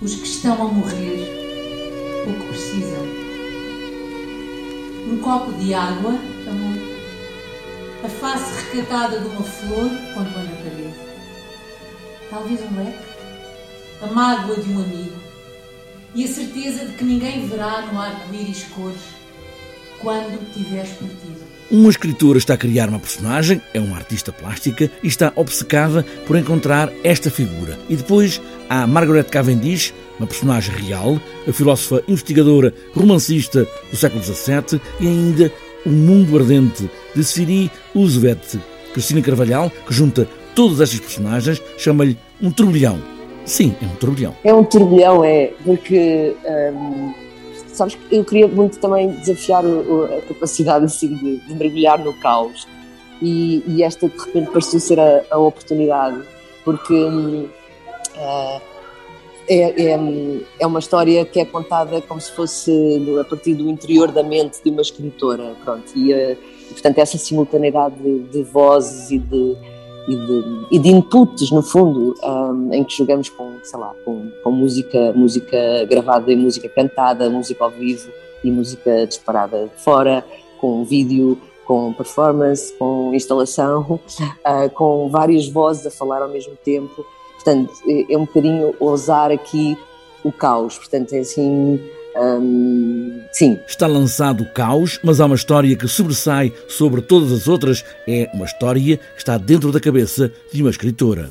os que estão a morrer, o que precisam. Um copo de água, amor. A face recatada de uma flor quando põe na parede. Talvez um leque. A mágoa de um amigo. E a certeza de que ninguém verá no arco-íris cores quando tiveres partido. Uma escritora está a criar uma personagem, é uma artista plástica e está obcecada por encontrar esta figura. E depois há Margaret Cavendish, uma personagem real, a filósofa investigadora romancista do século XVII e ainda O Mundo Ardente de Siri Uzvet. Cristina Carvalhal, que junta todas estas personagens, chama-lhe um turbilhão. Sim, é um turbilhão. É um turbilhão, é, porque. Hum sabes que eu queria muito também desafiar o, a capacidade assim de, de, mergulhar no caos. E, e, esta de repente pareceu ser a, a oportunidade porque uh, é, é, é, uma história que é contada como se fosse a partir do interior da mente de uma escritora pronto. E, uh, e portanto essa simultaneidade de, de vozes e de e de, e de inputs, no fundo, um, em que jogamos com, sei lá, com, com música, música gravada e música cantada, música ao vivo e música disparada fora, com vídeo, com performance, com instalação, uh, com várias vozes a falar ao mesmo tempo. Portanto, é, é um bocadinho ousar aqui o caos. Portanto, é assim Hum, sim. Está lançado o caos, mas há uma história que sobressai sobre todas as outras. É uma história que está dentro da cabeça de uma escritora.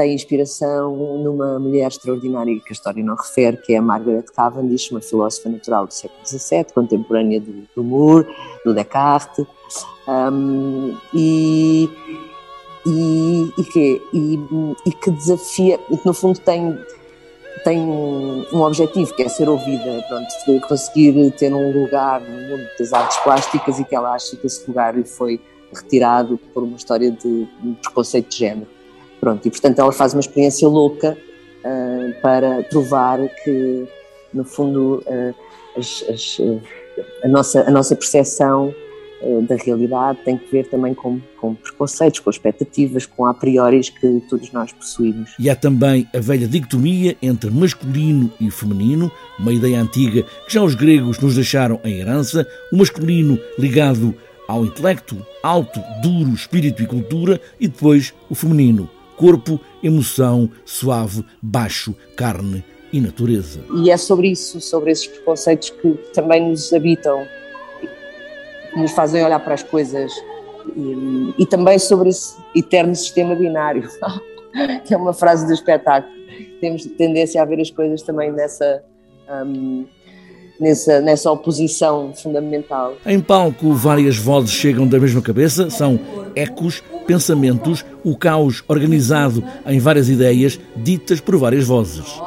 tem inspiração numa mulher extraordinária que a história não refere, que é a Margaret Cavendish, uma filósofa natural do século XVII, contemporânea do, do Moore, do Descartes, um, e, e, e, que, e, e que desafia, que no fundo tem tem um objetivo que é ser ouvida, pronto, conseguir ter um lugar no mundo das artes plásticas e que ela acha que esse lugar lhe foi retirado por uma história de preconceito de género. Pronto, e portanto ela faz uma experiência louca uh, para provar que, no fundo, uh, as, as, uh, a, nossa, a nossa percepção eh, da realidade tem que ver também com, com preconceitos, com expectativas, com a priori que todos nós possuímos. E há também a velha dicotomia entre masculino e feminino, uma ideia antiga que já os gregos nos deixaram em herança, o masculino ligado ao intelecto, alto, duro, espírito e cultura, e depois o feminino, corpo, emoção, suave, baixo, carne e natureza. E é sobre isso, sobre esses preconceitos que também nos habitam nos fazem olhar para as coisas e, e também sobre esse eterno sistema binário, que é uma frase do espetáculo. Temos tendência a ver as coisas também nessa. Um, nessa, nessa oposição fundamental. Em palco, várias vozes chegam da mesma cabeça, são ecos, pensamentos, o caos organizado em várias ideias ditas por várias vozes.